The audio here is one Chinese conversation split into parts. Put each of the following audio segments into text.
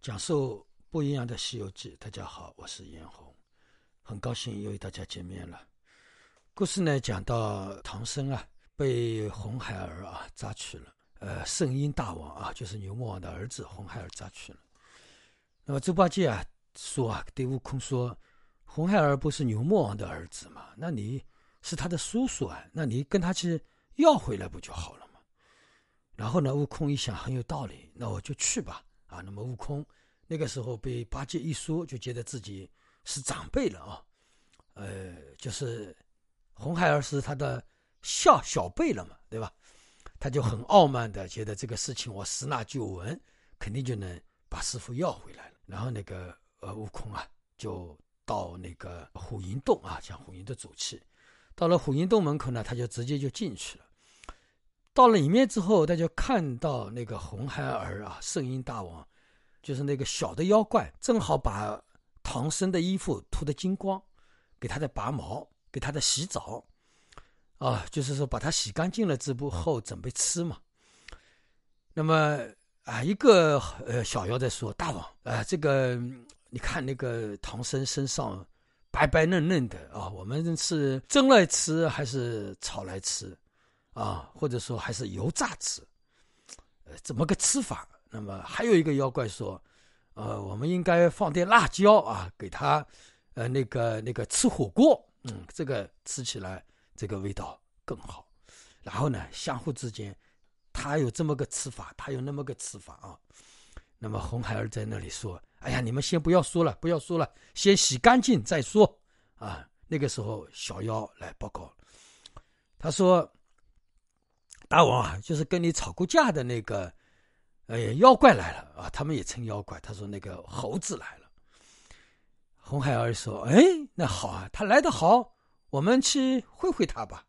讲述不一样的《西游记》，大家好，我是严红，很高兴又与大家见面了。故事呢，讲到唐僧啊，被红孩儿啊抓去了，呃，圣婴大王啊，就是牛魔王的儿子红孩儿抓去了。那么猪八戒啊说啊，对悟空说，红孩儿不是牛魔王的儿子嘛？那你是他的叔叔啊，那你跟他去要回来不就好了嘛？然后呢，悟空一想很有道理，那我就去吧。啊，那么悟空那个时候被八戒一说，就觉得自己是长辈了啊，呃，就是红孩儿是他的小小辈了嘛，对吧？他就很傲慢的觉得这个事情我十拿九稳，肯定就能把师傅要回来了。然后那个呃悟空啊，就到那个虎云洞啊，向虎云的走去。到了虎云洞门口呢，他就直接就进去了。到了里面之后，他就看到那个红孩儿啊，圣婴大王，就是那个小的妖怪，正好把唐僧的衣服脱得精光，给他在拔毛，给他在洗澡，啊，就是说把他洗干净了之后准备吃嘛。那么啊，一个呃小妖在说：“大王，啊，这个你看那个唐僧身上白白嫩嫩的啊，我们是蒸来吃还是炒来吃？”啊，或者说还是油炸吃，呃，怎么个吃法？那么还有一个妖怪说，呃，我们应该放点辣椒啊，给他，呃，那个那个吃火锅，嗯，这个吃起来这个味道更好。然后呢，相互之间，他有这么个吃法，他有那么个吃法啊。那么红孩儿在那里说：“哎呀，你们先不要说了，不要说了，先洗干净再说。”啊，那个时候小妖来报告，他说。大王啊，就是跟你吵过架的那个，哎，妖怪来了啊！他们也称妖怪。他说那个猴子来了。红孩儿说：“哎，那好啊，他来的好，我们去会会他吧。”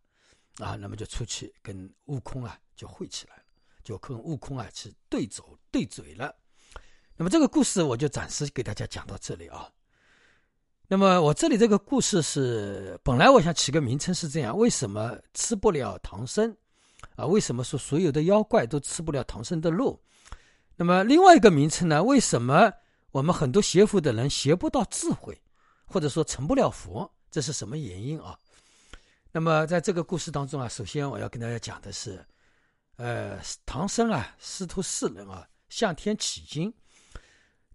啊，那么就出去跟悟空啊就会起来了，就跟悟空啊去对走对嘴了。那么这个故事我就暂时给大家讲到这里啊。那么我这里这个故事是本来我想起个名称是这样：为什么吃不了唐僧？啊，为什么说所有的妖怪都吃不了唐僧的肉？那么另外一个名称呢？为什么我们很多学佛的人学不到智慧，或者说成不了佛？这是什么原因啊？那么在这个故事当中啊，首先我要跟大家讲的是，呃，唐僧啊，师徒四人啊，向天取经。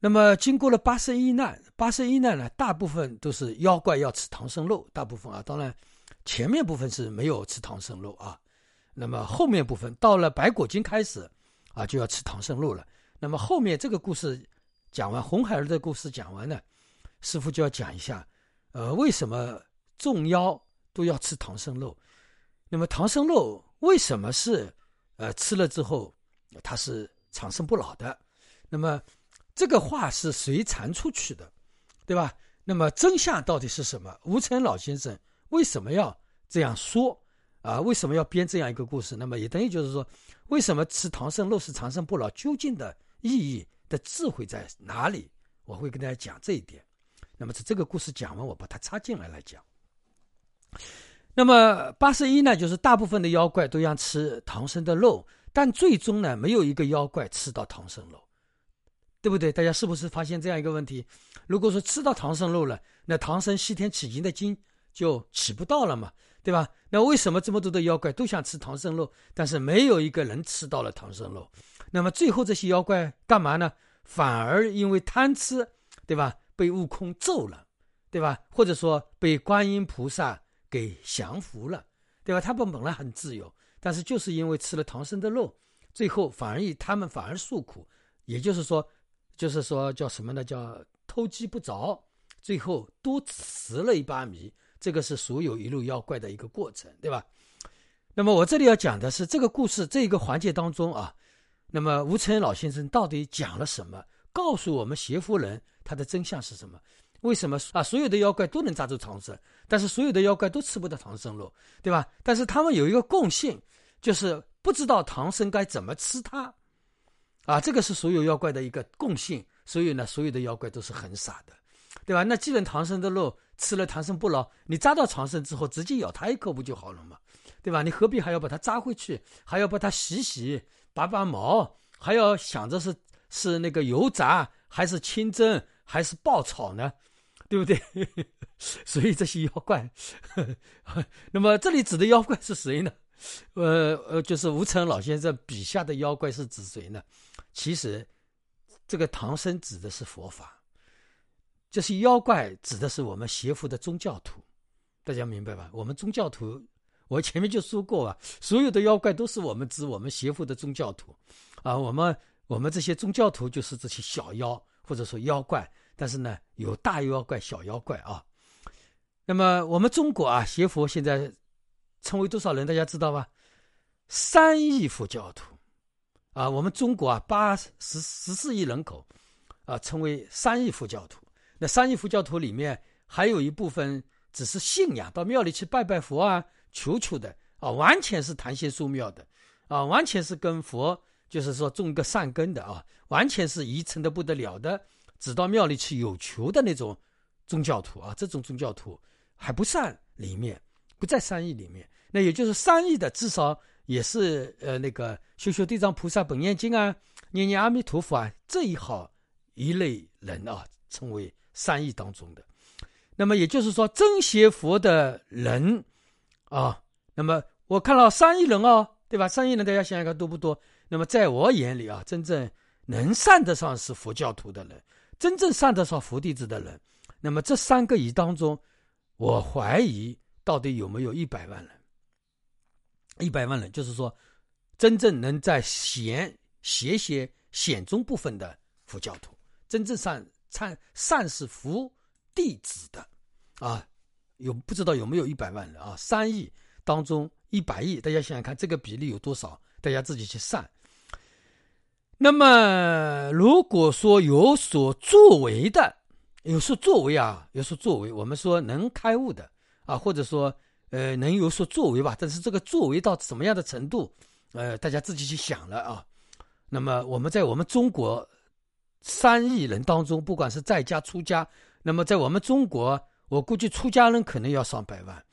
那么经过了八十一难，八十一难呢，大部分都是妖怪要吃唐僧肉，大部分啊，当然前面部分是没有吃唐僧肉啊。那么后面部分到了白果经开始，啊就要吃唐僧肉了。那么后面这个故事讲完，红孩儿的故事讲完呢，师傅就要讲一下，呃，为什么众妖都要吃唐僧肉？那么唐僧肉为什么是，呃，吃了之后它是长生不老的？那么这个话是谁传出去的，对吧？那么真相到底是什么？吴承老先生为什么要这样说？啊，为什么要编这样一个故事？那么也等于就是说，为什么吃唐僧肉是长生不老？究竟的意义的智慧在哪里？我会跟大家讲这一点。那么这个故事讲完，我把它插进来来讲。那么八十一呢，就是大部分的妖怪都要吃唐僧的肉，但最终呢，没有一个妖怪吃到唐僧肉，对不对？大家是不是发现这样一个问题？如果说吃到唐僧肉了，那唐僧西天取经的经就起不到了嘛？对吧？那为什么这么多的妖怪都想吃唐僧肉，但是没有一个人吃到了唐僧肉？那么最后这些妖怪干嘛呢？反而因为贪吃，对吧？被悟空揍了，对吧？或者说被观音菩萨给降服了，对吧？他们本来很自由，但是就是因为吃了唐僧的肉，最后反而以他们反而受苦。也就是说，就是说叫什么呢？叫偷鸡不着，最后多吃了一把米。这个是所有一路妖怪的一个过程，对吧？那么我这里要讲的是这个故事这一个环节当中啊，那么吴承恩老先生到底讲了什么？告诉我们邪夫人他的真相是什么？为什么啊？所有的妖怪都能抓住唐僧，但是所有的妖怪都吃不到唐僧肉，对吧？但是他们有一个共性，就是不知道唐僧该怎么吃它，啊，这个是所有妖怪的一个共性。所以呢，所有的妖怪都是很傻的。对吧？那既然唐僧的肉吃了，唐僧不老，你扎到唐僧之后，直接咬他一口不就好了嘛？对吧？你何必还要把它扎回去，还要把它洗洗、拔拔毛，还要想着是是那个油炸，还是清蒸，还是爆炒呢？对不对？所以这些妖怪，那么这里指的妖怪是谁呢？呃呃，就是吴承恩老先生笔下的妖怪是指谁呢？其实，这个唐僧指的是佛法，这些妖怪指的是我们邪佛的宗教徒，大家明白吧？我们宗教徒，我前面就说过啊，所有的妖怪都是我们指我们邪佛的宗教徒，啊，我们我们这些宗教徒就是这些小妖或者说妖怪，但是呢，有大妖怪、小妖怪啊。那么我们中国啊，邪佛现在称为多少人？大家知道吧？三亿佛教徒啊，我们中国啊，八十十四亿人口啊，称为三亿佛教徒。那三亿佛教徒里面，还有一部分只是信仰，到庙里去拜拜佛啊、求求的啊，完全是谈仙说庙的啊，完全是跟佛就是说种一个善根的啊，完全是愚诚的不得了的，只到庙里去有求的那种宗教徒啊，这种宗教徒。还不算里面，不在三亿里面。那也就是三亿的，至少也是呃那个修修地藏菩萨本愿经啊，念念阿弥陀佛啊这一号一类人啊，称为三亿当中的。那么也就是说，真邪佛的人啊，那么我看到三亿人哦，对吧？三亿人大家想想看多不多？那么在我眼里啊，真正能算得上是佛教徒的人，真正算得上佛弟子的人，那么这三个亿当中。我怀疑到底有没有一百万人？一百万人，就是说，真正能在贤、邪邪显中部分的佛教徒，真正善善善是福弟子的啊，有不知道有没有一百万人啊？三亿当中一百亿，大家想想看，这个比例有多少？大家自己去算。那么，如果说有所作为的，有所作为啊，有所作为。我们说能开悟的啊，或者说呃能有所作为吧。但是这个作为到什么样的程度，呃，大家自己去想了啊。那么我们在我们中国三亿人当中，不管是在家出家，那么在我们中国，我估计出家人可能要上百万。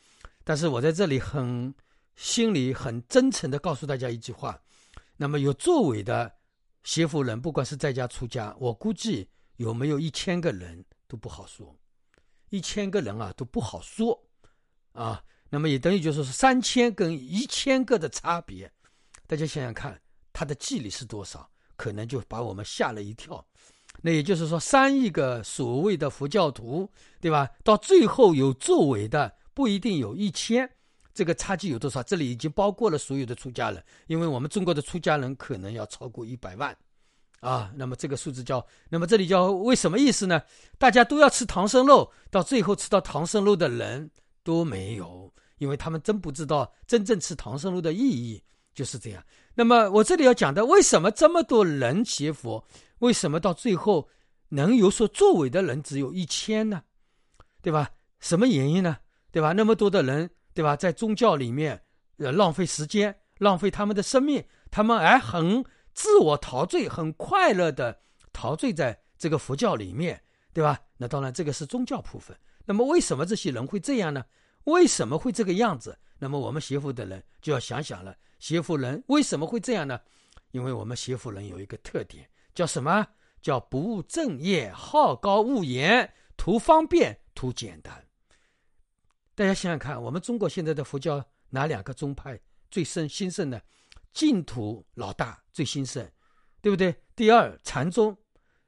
但是我在这里很心里很真诚的告诉大家一句话：那么有作为的邪佛人，不管是在家出家，我估计有没有一千个人。都不好说，一千个人啊都不好说，啊，那么也等于就是三千跟一千个的差别，大家想想看，他的纪律是多少？可能就把我们吓了一跳。那也就是说，三亿个所谓的佛教徒，对吧？到最后有作为的不一定有一千，这个差距有多少？这里已经包括了所有的出家人，因为我们中国的出家人可能要超过一百万。啊，那么这个数字叫，那么这里叫为什么意思呢？大家都要吃唐僧肉，到最后吃到唐僧肉的人都没有，因为他们真不知道真正吃唐僧肉的意义就是这样。那么我这里要讲的，为什么这么多人学佛，为什么到最后能有所作为的人只有一千呢？对吧？什么原因呢？对吧？那么多的人，对吧？在宗教里面，呃，浪费时间，浪费他们的生命，他们还很。自我陶醉，很快乐的陶醉在这个佛教里面，对吧？那当然，这个是宗教部分。那么，为什么这些人会这样呢？为什么会这个样子？那么，我们邪佛的人就要想想了：邪佛人为什么会这样呢？因为我们邪佛人有一个特点，叫什么？叫不务正业，好高骛远，图方便，图简单。大家想想看，我们中国现在的佛教哪两个宗派最盛兴盛呢？净土老大最兴盛，对不对？第二禅宗，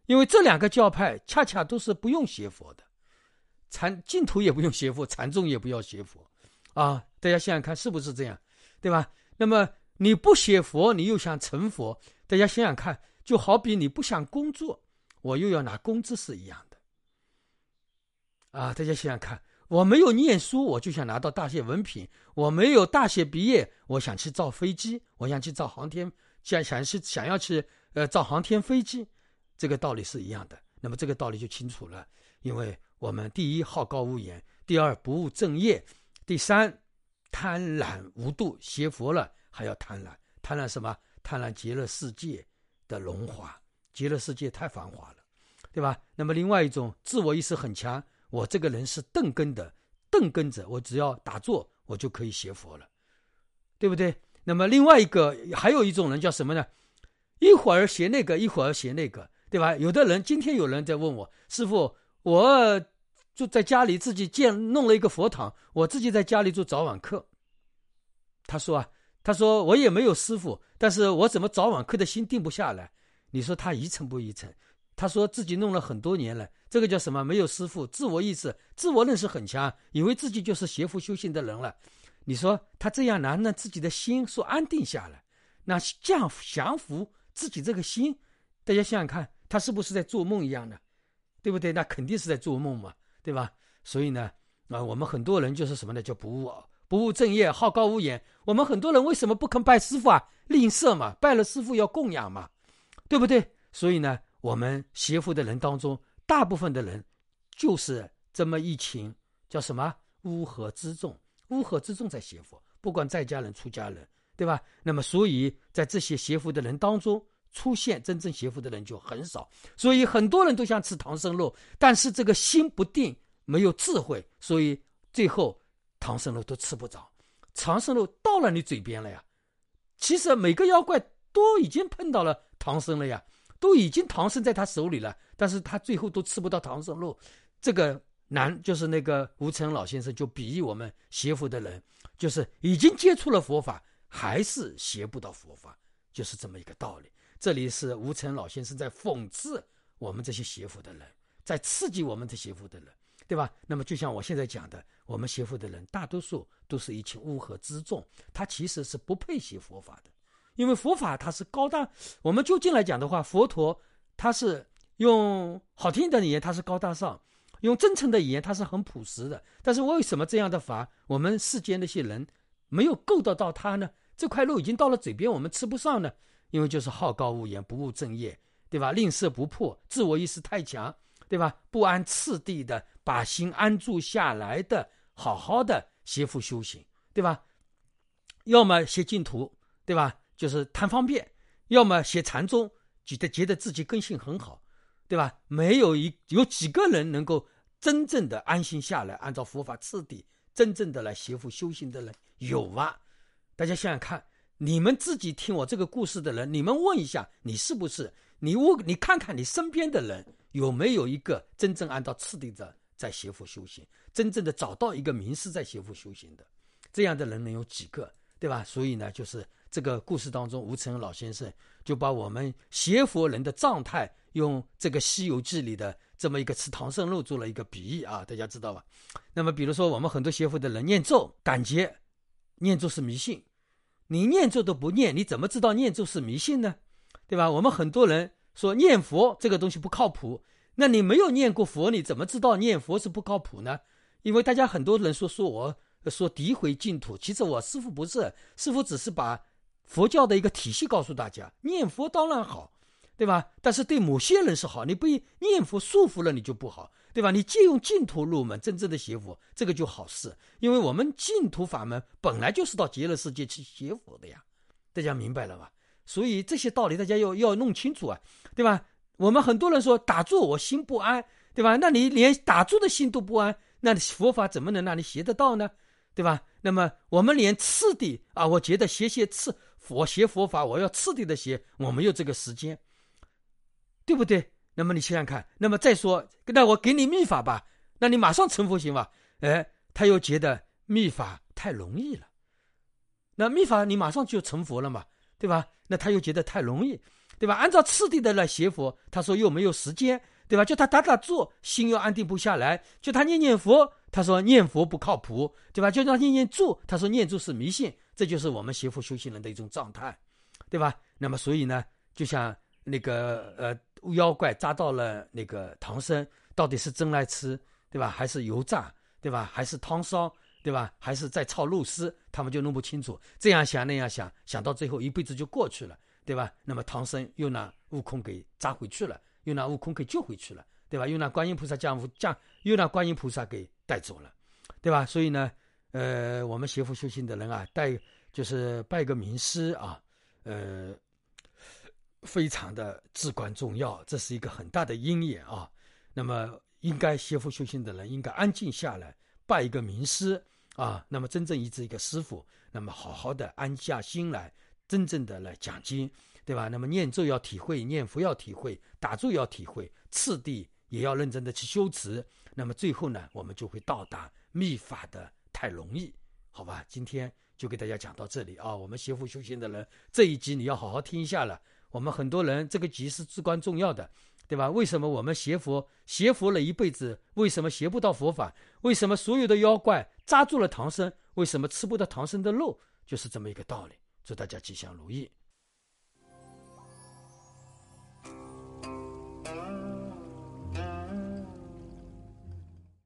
因为这两个教派恰恰都是不用学佛的，禅净土也不用学佛，禅宗也不要学佛，啊，大家想想看是不是这样，对吧？那么你不学佛，你又想成佛，大家想想看，就好比你不想工作，我又要拿工资是一样的，啊，大家想想看。我没有念书，我就想拿到大学文凭。我没有大学毕业，我想去造飞机，我想去造航天，想想去想要去呃造航天飞机，这个道理是一样的。那么这个道理就清楚了，因为我们第一好高骛远，第二不务正业，第三贪婪无度，学佛了还要贪婪，贪婪什么？贪婪极乐世界的荣华，极乐世界太繁华了，对吧？那么另外一种自我意识很强。我这个人是钝根的，钝根者，我只要打坐，我就可以学佛了，对不对？那么另外一个，还有一种人叫什么呢？一会儿学那个，一会儿学那个，对吧？有的人今天有人在问我，师傅，我就在家里自己建弄了一个佛堂，我自己在家里做早晚课。他说啊，他说我也没有师傅，但是我怎么早晚课的心定不下来？你说他一成不一成？他说自己弄了很多年了，这个叫什么？没有师傅，自我意识、自我认识很强，以为自己就是邪佛修行的人了。你说他这样难，让自己的心说安定下来，那降降服自己这个心，大家想想看，他是不是在做梦一样的，对不对？那肯定是在做梦嘛，对吧？所以呢，啊，我们很多人就是什么呢？叫不务不务正业，好高骛远。我们很多人为什么不肯拜师傅啊？吝啬嘛，拜了师傅要供养嘛，对不对？所以呢。我们邪佛的人当中，大部分的人就是这么一群，叫什么乌合之众？乌合之众在邪佛，不管在家人、出家人，对吧？那么，所以在这些邪佛的人当中，出现真正邪佛的人就很少。所以很多人都想吃唐僧肉，但是这个心不定，没有智慧，所以最后唐僧肉都吃不着。唐僧肉到了你嘴边了呀，其实每个妖怪都已经碰到了唐僧了呀。都已经唐僧在他手里了，但是他最后都吃不到唐僧肉。这个难就是那个吴承老先生就比喻我们邪佛的人，就是已经接触了佛法，还是学不到佛法，就是这么一个道理。这里是吴承老先生在讽刺我们这些邪佛的人，在刺激我们这邪佛的人，对吧？那么就像我现在讲的，我们邪佛的人大多数都是一群乌合之众，他其实是不配学佛法的。因为佛法它是高大，我们就近来讲的话，佛陀他是用好听的语言，他是高大上；用真诚的语言，他是很朴实的。但是为什么这样的法，我们世间那些人没有够得到他呢？这块肉已经到了嘴边，我们吃不上呢？因为就是好高骛远，不务正业，对吧？吝啬不破，自我意识太强，对吧？不按次第的把心安住下来的，好好的学佛修行，对吧？要么学净土，对吧？就是贪方便，要么写禅宗，觉得觉得自己根性很好，对吧？没有一有几个人能够真正的安心下来，按照佛法次第，真正的来学佛修行的人有啊？大家想想看，你们自己听我这个故事的人，你们问一下，你是不是？你问，你看看你身边的人有没有一个真正按照次第的在学佛修行，真正的找到一个名师在学佛修行的，这样的人能有几个？对吧？所以呢，就是。这个故事当中，吴承恩老先生就把我们邪佛人的状态，用这个《西游记》里的这么一个吃唐僧肉做了一个比喻啊，大家知道吧？那么，比如说我们很多邪佛的人念咒，感觉念咒是迷信，你念咒都不念，你怎么知道念咒是迷信呢？对吧？我们很多人说念佛这个东西不靠谱，那你没有念过佛，你怎么知道念佛是不靠谱呢？因为大家很多人说说我说诋毁净土，其实我师傅不是，师傅只是把。佛教的一个体系告诉大家，念佛当然好，对吧？但是对某些人是好，你不念佛束缚了你就不好，对吧？你借用净土入门，真正的邪佛，这个就好事。因为我们净土法门本来就是到极乐世界去邪佛的呀，大家明白了吧？所以这些道理大家要要弄清楚啊，对吧？我们很多人说打坐我心不安，对吧？那你连打坐的心都不安，那佛法怎么能让你学得到呢？对吧？那么我们连次第啊，我觉得学些次。佛学佛法，我要次第的学，我没有这个时间，对不对？那么你想想看，那么再说，那我给你秘法吧，那你马上成佛行吧？哎，他又觉得秘法太容易了，那秘法你马上就成佛了嘛，对吧？那他又觉得太容易，对吧？按照次第的来学佛，他说又没有时间，对吧？叫他打打坐，心又安定不下来；叫他念念佛，他说念佛不靠谱，对吧？叫他念念咒，他说念咒是迷信。这就是我们邪佛修行人的一种状态，对吧？那么，所以呢，就像那个呃，妖怪抓到了那个唐僧，到底是蒸来吃，对吧？还是油炸，对吧？还是汤烧，对吧？还是在炒肉丝，他们就弄不清楚。这样想那样想，想到最后一辈子就过去了，对吧？那么唐僧又拿悟空给抓回去了，又拿悟空给救回去了，对吧？又拿观音菩萨降福降，又拿观音菩萨给带走了，对吧？所以呢。呃，我们学佛修行的人啊，带就是拜个名师啊，呃，非常的至关重要，这是一个很大的因缘啊。那么，应该学佛修行的人应该安静下来，拜一个名师啊。那么，真正医治一个师傅，那么好好的安下心来，真正的来讲经。对吧？那么念咒要体会，念佛要体会，打坐要体会，次第也要认真的去修持。那么最后呢，我们就会到达密法的太容易，好吧？今天就给大家讲到这里啊。我们邪佛修行的人这一集你要好好听一下了。我们很多人这个集是至关重要的，对吧？为什么我们学佛学佛了一辈子，为什么学不到佛法？为什么所有的妖怪抓住了唐僧？为什么吃不到唐僧的肉？就是这么一个道理。祝大家吉祥如意。